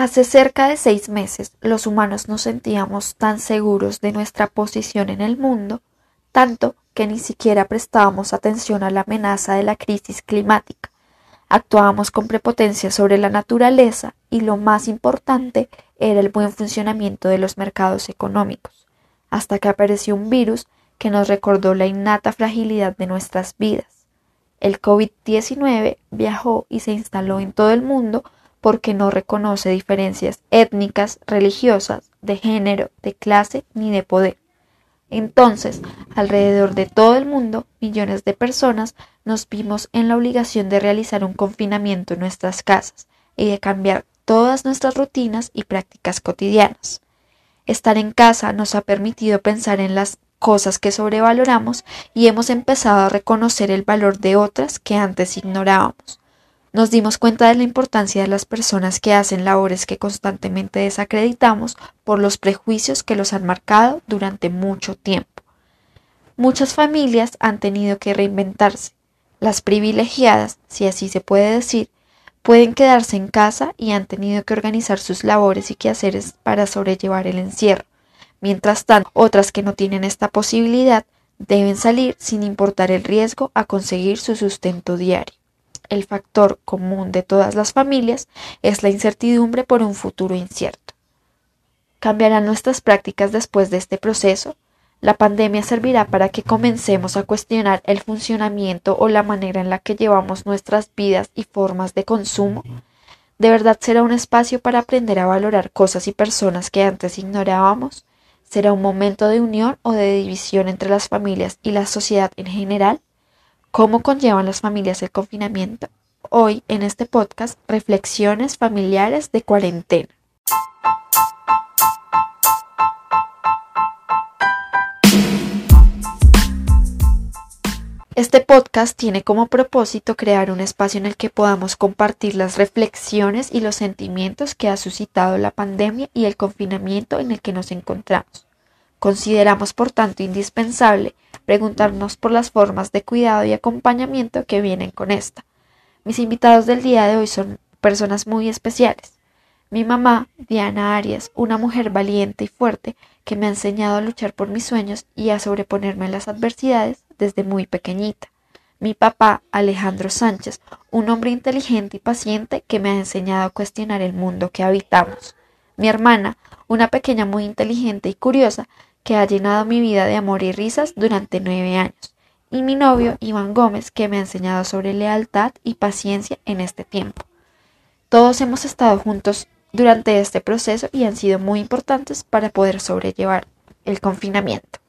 Hace cerca de seis meses los humanos nos sentíamos tan seguros de nuestra posición en el mundo, tanto que ni siquiera prestábamos atención a la amenaza de la crisis climática. Actuábamos con prepotencia sobre la naturaleza y lo más importante era el buen funcionamiento de los mercados económicos, hasta que apareció un virus que nos recordó la innata fragilidad de nuestras vidas. El COVID-19 viajó y se instaló en todo el mundo porque no reconoce diferencias étnicas, religiosas, de género, de clase ni de poder. Entonces, alrededor de todo el mundo, millones de personas nos vimos en la obligación de realizar un confinamiento en nuestras casas y de cambiar todas nuestras rutinas y prácticas cotidianas. Estar en casa nos ha permitido pensar en las cosas que sobrevaloramos y hemos empezado a reconocer el valor de otras que antes ignorábamos. Nos dimos cuenta de la importancia de las personas que hacen labores que constantemente desacreditamos por los prejuicios que los han marcado durante mucho tiempo. Muchas familias han tenido que reinventarse. Las privilegiadas, si así se puede decir, pueden quedarse en casa y han tenido que organizar sus labores y quehaceres para sobrellevar el encierro. Mientras tanto, otras que no tienen esta posibilidad deben salir sin importar el riesgo a conseguir su sustento diario el factor común de todas las familias es la incertidumbre por un futuro incierto. ¿Cambiarán nuestras prácticas después de este proceso? La pandemia servirá para que comencemos a cuestionar el funcionamiento o la manera en la que llevamos nuestras vidas y formas de consumo. ¿De verdad será un espacio para aprender a valorar cosas y personas que antes ignorábamos? ¿Será un momento de unión o de división entre las familias y la sociedad en general? ¿Cómo conllevan las familias el confinamiento? Hoy en este podcast, reflexiones familiares de cuarentena. Este podcast tiene como propósito crear un espacio en el que podamos compartir las reflexiones y los sentimientos que ha suscitado la pandemia y el confinamiento en el que nos encontramos. Consideramos, por tanto, indispensable preguntarnos por las formas de cuidado y acompañamiento que vienen con esta. Mis invitados del día de hoy son personas muy especiales. Mi mamá, Diana Arias, una mujer valiente y fuerte que me ha enseñado a luchar por mis sueños y a sobreponerme a las adversidades desde muy pequeñita. Mi papá, Alejandro Sánchez, un hombre inteligente y paciente que me ha enseñado a cuestionar el mundo que habitamos. Mi hermana, una pequeña muy inteligente y curiosa, que ha llenado mi vida de amor y risas durante nueve años, y mi novio Iván Gómez, que me ha enseñado sobre lealtad y paciencia en este tiempo. Todos hemos estado juntos durante este proceso y han sido muy importantes para poder sobrellevar el confinamiento.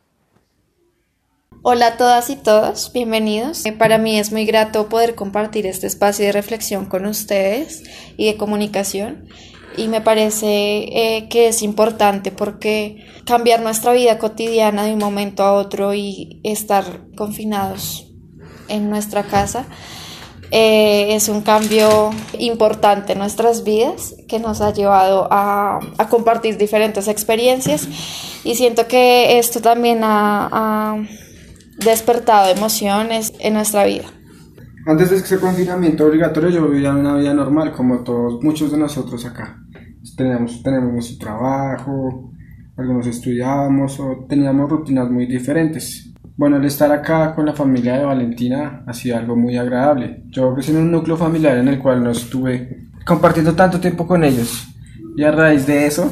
Hola a todas y todos, bienvenidos. Eh, para mí es muy grato poder compartir este espacio de reflexión con ustedes y de comunicación y me parece eh, que es importante porque cambiar nuestra vida cotidiana de un momento a otro y estar confinados en nuestra casa eh, es un cambio importante en nuestras vidas que nos ha llevado a, compartir diferentes experiencias y siento que esto también ha despertado emociones en nuestra vida. Antes de ese confinamiento obligatorio yo vivía una vida normal como todos, muchos de nosotros acá. Teníamos, tenemos nuestro trabajo, algunos estudiábamos o teníamos rutinas muy diferentes. Bueno, el estar acá con la familia de Valentina ha sido algo muy agradable. Yo crecí en un núcleo familiar en el cual no estuve compartiendo tanto tiempo con ellos. Y a raíz de eso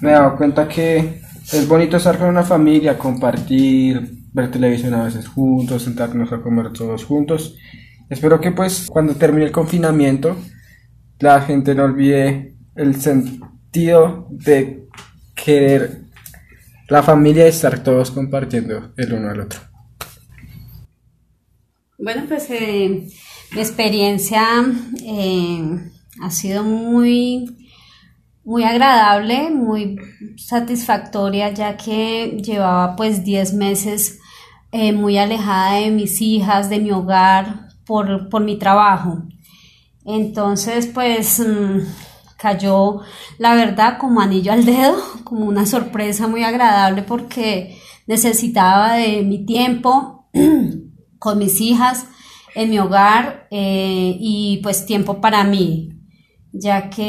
me he dado cuenta que es bonito estar con una familia, compartir, ver televisión a veces juntos, sentarnos a comer todos juntos Espero que pues cuando termine el confinamiento la gente no olvide el sentido de querer la familia y estar todos compartiendo el uno al otro. Bueno, pues eh, mi experiencia eh, ha sido muy, muy agradable, muy satisfactoria, ya que llevaba pues 10 meses eh, muy alejada de mis hijas, de mi hogar, por, mi trabajo. Entonces, pues mm, cayó, la verdad, como anillo al dedo, como una sorpresa muy agradable porque necesitaba de mi tiempo con mis hijas en mi hogar eh, y pues tiempo para mí. ya que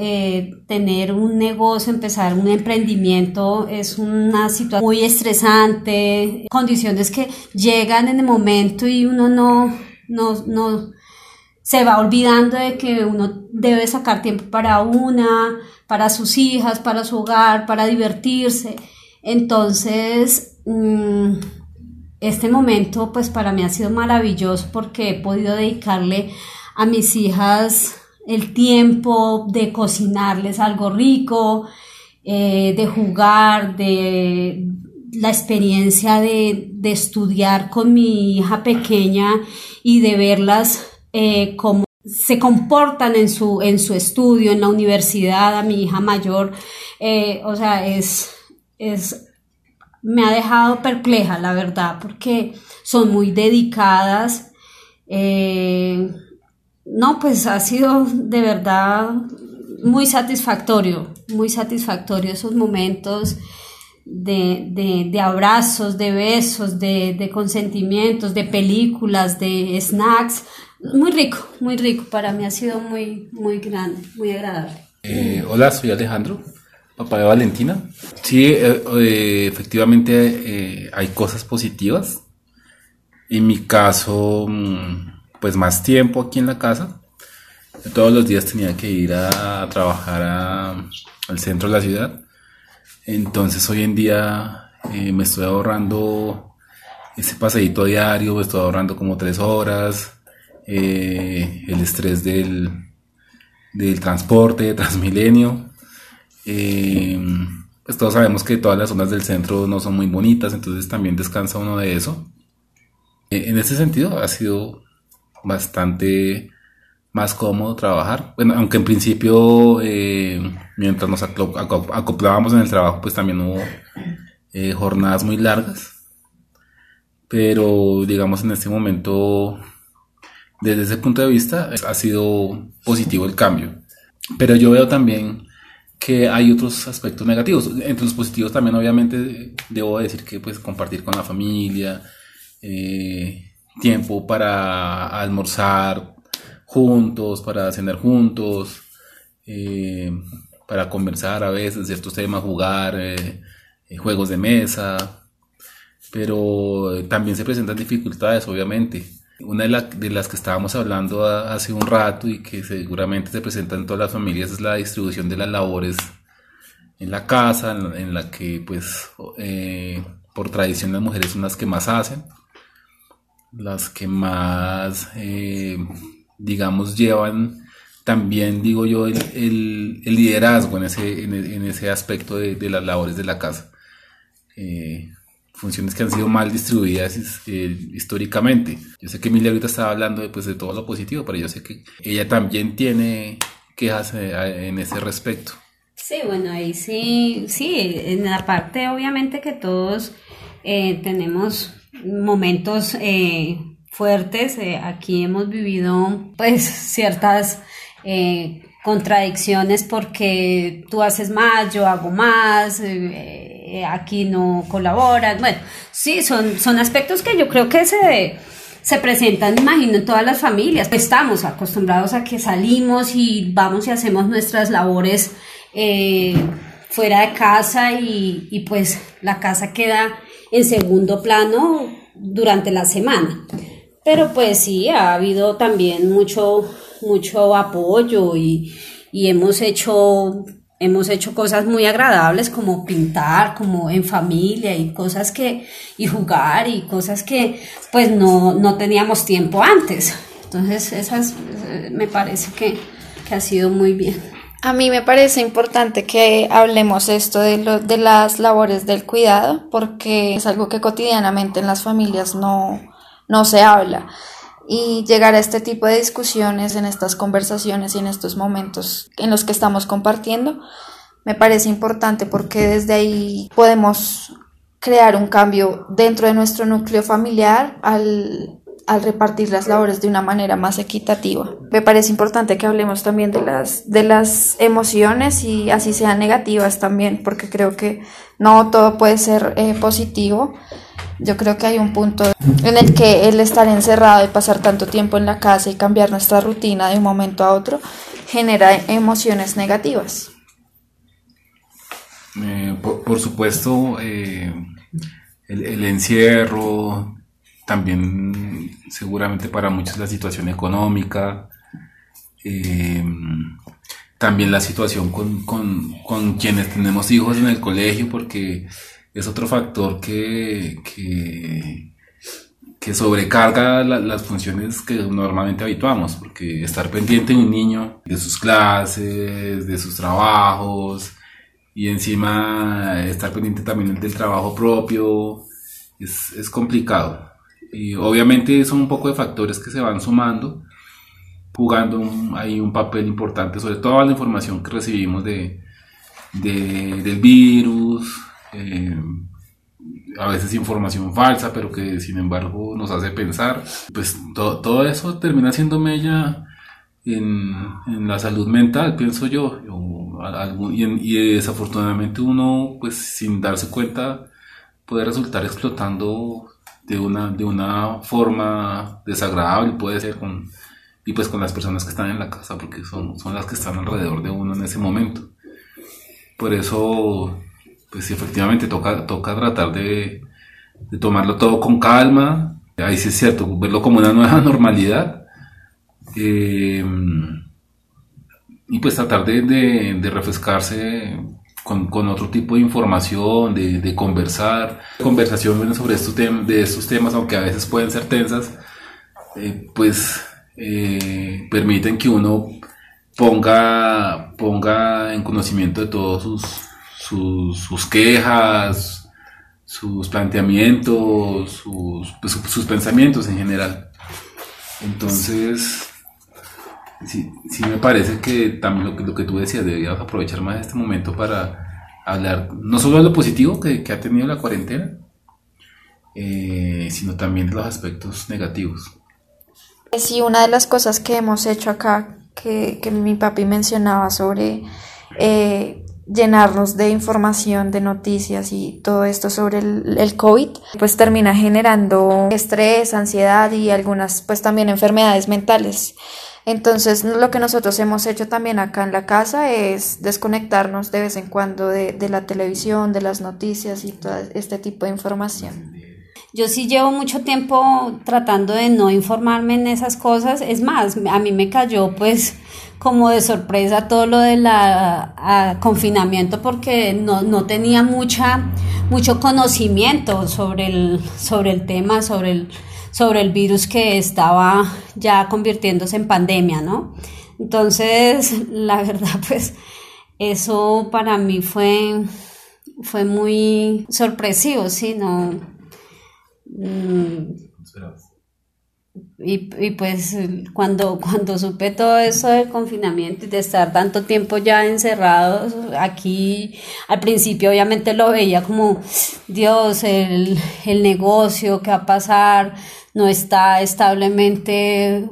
eh, tener un negocio, empezar un emprendimiento es una situación muy estresante, condiciones que llegan en el momento y uno no, no, se va olvidando de que uno debe sacar tiempo para una, para sus hijas, para su hogar, para divertirse. Entonces, mm, este momento pues para mí ha sido maravilloso porque he podido dedicarle a mis hijas el tiempo de cocinarles algo rico, eh, de jugar, de la experiencia de, estudiar con mi hija pequeña y de verlas eh, cómo se comportan en su, en su estudio, en la universidad, a mi hija mayor, eh, o sea, es, es, me ha dejado perpleja, la verdad, porque son muy dedicadas. No, pues ha sido de verdad muy satisfactorio, muy satisfactorio esos momentos de, abrazos, de besos, de, consentimientos, de películas, de snacks. Muy rico, muy rico. Para mí ha sido muy, muy grande, muy agradable. Eh, hola, soy Alejandro, papá de Valentina. Sí, eh, eh, efectivamente hay cosas positivas. En mi caso... Mm, pues más tiempo aquí en la casa. Todos los días tenía que ir a trabajar al centro de la ciudad. Entonces hoy en día eh, me estoy ahorrando ese paseíto diario, me estoy ahorrando como tres horas, eh, el estrés del, del transporte, de Transmilenio. Eh, pues todos sabemos que todas las zonas del centro no son muy bonitas, entonces también descansa uno de eso. en ese sentido ha sido bastante más cómodo trabajar. Bueno, aunque en principio, eh, mientras nos acoplábamos en el trabajo, pues también hubo eh, jornadas muy largas. Pero digamos en este momento, desde ese punto de vista, ha sido positivo el cambio. Pero yo veo también que hay otros aspectos negativos. Entre los positivos también obviamente debo decir que pues compartir con la familia, eh, tiempo para almorzar juntos, para cenar juntos, eh, para conversar a veces ciertos temas, jugar eh, eh, juegos de mesa, pero también se presentan dificultades, obviamente. Una de, las que estábamos hablando hace un rato y que seguramente se presenta en todas las familias es la distribución de las labores en la casa, en, la que pues por tradición las mujeres son las que más hacen las que más, digamos, llevan también, digo yo, el, liderazgo en ese, en, ese aspecto de, las labores de la casa. Eh, funciones que han sido mal distribuidas eh, históricamente. Yo sé que Emilia ahorita estaba hablando de, pues, de todo lo positivo, pero yo sé que ella también tiene quejas en ese respecto. Sí, bueno, ahí sí, sí, en la parte obviamente que todos tenemos momentos eh, fuertes. Eh, aquí hemos vivido pues ciertas eh, contradicciones porque tú haces más, yo hago más, aquí no colaboras. Bueno, sí, son, son aspectos que yo creo que se, se presentan, imagino, en todas las familias. Estamos acostumbrados a que salimos y vamos y hacemos nuestras labores fuera de casa y pues la casa queda en segundo plano durante la semana. Pero pues sí, ha habido también mucho, mucho apoyo y, hemos hecho hemos hecho cosas muy agradables como pintar, como en familia y cosas que, y jugar y cosas que pues no, no teníamos tiempo antes. Entonces esas eh, me parece que, que ha sido muy bien. A mí me parece importante que hablemos esto de, lo, de las labores del cuidado porque es algo que cotidianamente en las familias no, no se habla. Y llegar a este tipo de discusiones, en estas conversaciones y en estos momentos en los que estamos compartiendo, me parece importante porque desde ahí podemos crear un cambio dentro de nuestro núcleo familiar al al repartir las labores de una manera más equitativa. Me parece importante que hablemos también de las, de las emociones y así sean negativas también, porque creo que no todo puede ser eh, positivo Yo creo que hay un punto en el que el estar encerrado y pasar tanto tiempo en la casa y cambiar nuestra rutina de un momento a otro genera emociones negativas. Eh, por, supuesto, eh, el, encierro, también seguramente para muchos la situación económica, eh, también la situación con, con, quienes tenemos hijos en el colegio, porque es otro factor que, que, sobrecarga las funciones que normalmente habituamos, porque estar pendiente de un niño, de sus clases, de sus trabajos, y encima estar pendiente también del trabajo propio, es, es complicado. Y obviamente son un poco de factores que se van sumando, jugando ahí un papel importante, sobre toda la información que recibimos de, del virus, eh, a veces información falsa, pero que sin embargo nos hace pensar. Pues todo eso termina siendo mella en, en, la salud mental, pienso yo. y, y, desafortunadamente uno, pues sin darse cuenta, puede resultar explotando de una, de una forma desagradable, puede ser con y pues con las personas que están en la casa, porque son, son las que están alrededor de uno en ese momento. Por eso, pues efectivamente toca, toca tratar de, tomarlo todo con calma, ahí sí es cierto, verlo como una nueva normalidad. Eh, y pues tratar de, de, refrescarse con, con, otro tipo de información, de, conversar, conversación sobre estos, de estos temas, aunque a veces pueden ser tensas, eh, pues eh, permiten que uno ponga, ponga en conocimiento de todos sus, sus, quejas, sus planteamientos, sus, pues, sus, pensamientos en general. Entonces, sí, sí, me parece que también lo que, tú decías, deberíamos aprovechar más este momento para hablar no solo de lo positivo que, ha tenido la cuarentena, eh, sino también de los aspectos negativos. Sí, una de las cosas que hemos hecho acá, que, que mi papi mencionaba sobre eh, llenarnos de información, de noticias y todo esto sobre el, el, COVID, pues termina generando estrés, ansiedad y algunas pues también enfermedades mentales. Entonces lo que nosotros hemos hecho también acá en la casa es desconectarnos de vez en cuando de, de la televisión, de las noticias y todo este tipo de información. Yo sí llevo mucho tiempo tratando de no informarme en esas cosas. Es más, a mí me cayó pues como de sorpresa todo lo del confinamiento porque no, no, tenía mucha, mucho conocimiento sobre el, sobre el tema, sobre el, sobre el virus que estaba ya convirtiéndose en pandemia, ¿no? Entonces, la verdad, pues eso para mí fue, fue muy sorpresivo, ¿sí? No. Y, y, pues cuando, cuando supe todo eso del confinamiento y de estar tanto tiempo ya encerrados aquí, al principio obviamente lo veía como, Dios, el, el negocio, ¿qué va a pasar? No está establemente,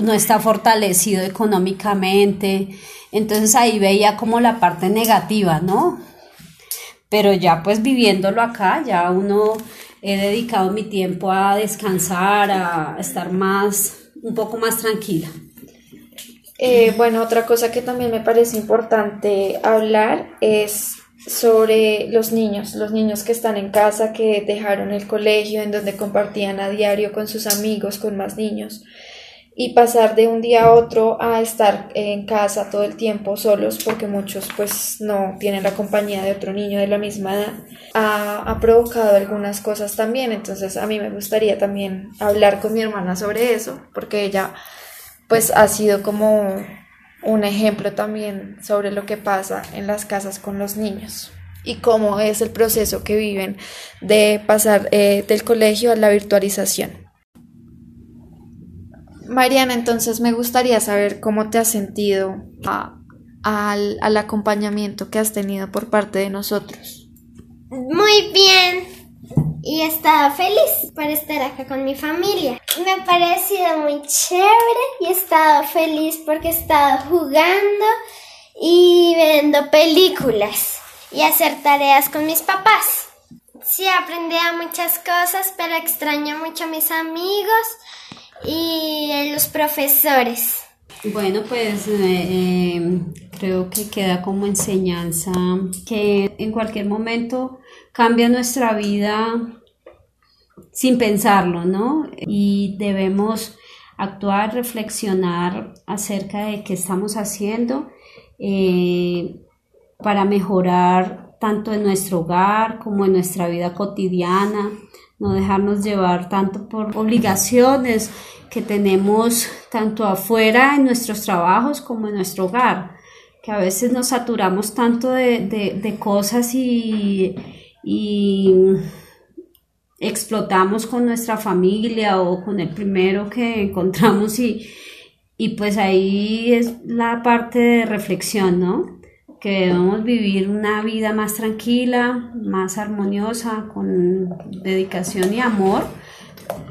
no está fortalecido económicamente. Entonces ahí veía como la parte negativa, ¿no? Pero ya pues viviéndolo acá, ya uno he dedicado mi tiempo a descansar, a estar más, un poco más tranquila. Eh, bueno, otra cosa que también me parece importante hablar es sobre los niños, los niños que están en casa, que dejaron el colegio, en donde compartían a diario con sus amigos, con más niños y pasar de un día a otro a estar en casa todo el tiempo solos porque muchos pues no tienen la compañía de otro niño de la misma edad ha, ha, provocado algunas cosas también entonces a mí me gustaría también hablar con mi hermana sobre eso porque ella pues ha sido como un ejemplo también sobre lo que pasa en las casas con los niños y cómo es el proceso que viven de pasar eh, del colegio a la virtualización. Mariana, entonces me gustaría saber cómo te has sentido al, al acompañamiento que has tenido por parte de nosotros. Muy bien y he estado feliz por estar acá con mi familia. Me ha parecido muy chévere y he estado feliz porque he estado jugando y viendo películas y hacer tareas con mis papás. Sí, aprendí muchas cosas, pero extraño mucho a mis amigos los profesores. Bueno, pues eh, eh, creo que queda como enseñanza que en cualquier momento cambia nuestra vida sin pensarlo, ¿no? Y debemos actuar, reflexionar acerca de qué estamos haciendo eh, para mejorar tanto en nuestro hogar como en nuestra vida cotidiana, no dejarnos llevar tanto por obligaciones que tenemos tanto afuera en nuestros trabajos como en nuestro hogar, que a veces nos saturamos tanto de, cosas y, explotamos con nuestra familia o con el primero que encontramos y, y pues ahí es la parte de reflexión, ¿no? Que debemos vivir una vida más tranquila, más armoniosa, con dedicación y amor,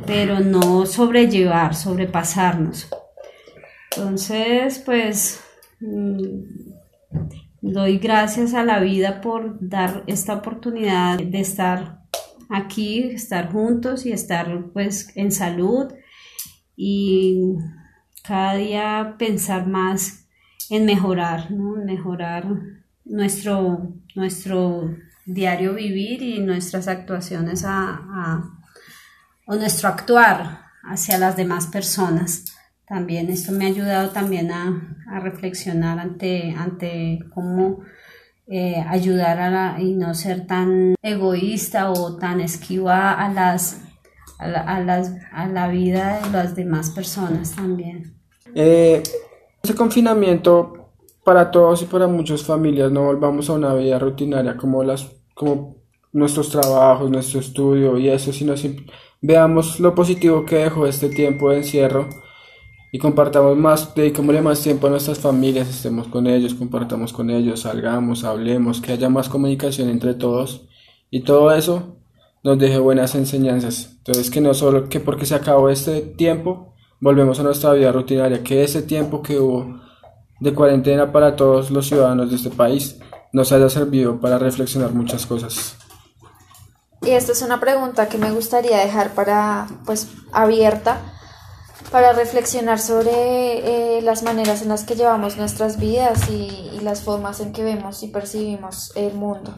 pero no sobrellevar, sobrepasarnos. Entonces, pues, mm, doy gracias a la vida por dar esta oportunidad de estar aquí, estar juntos y estar pues en salud y cada día pensar más en mejorar, mejorar nuestro, nuestro diario vivir y nuestras actuaciones a o nuestro actuar hacia las demás personas. También esto me ha ayudado también a, reflexionar ante, ante cómo eh, ayudar a la, y no ser tan egoísta o tan esquiva a las a la, a las, a la vida de las demás personas también. Eh, ese confinamiento para todos y para muchas familias no volvamos a una vida rutinaria como las como nuestros trabajos, nuestro estudio y eso, sino veamos lo positivo que dejó este tiempo de encierro y compartamos más, dediquémosle más tiempo a nuestras familias, estemos con ellos, compartamos con ellos, salgamos, hablemos, que haya más comunicación entre todos y todo eso nos deje buenas enseñanzas. Entonces que no solo que porque se acabó este tiempo, volvemos a nuestra vida rutinaria, que ese tiempo que hubo de cuarentena para todos los ciudadanos de este país nos haya servido para reflexionar muchas cosas. Y esta es una pregunta que me gustaría dejar para, pues, abierta para reflexionar sobre eh, las maneras en las que llevamos nuestras vidas y las formas en que vemos y percibimos el mundo.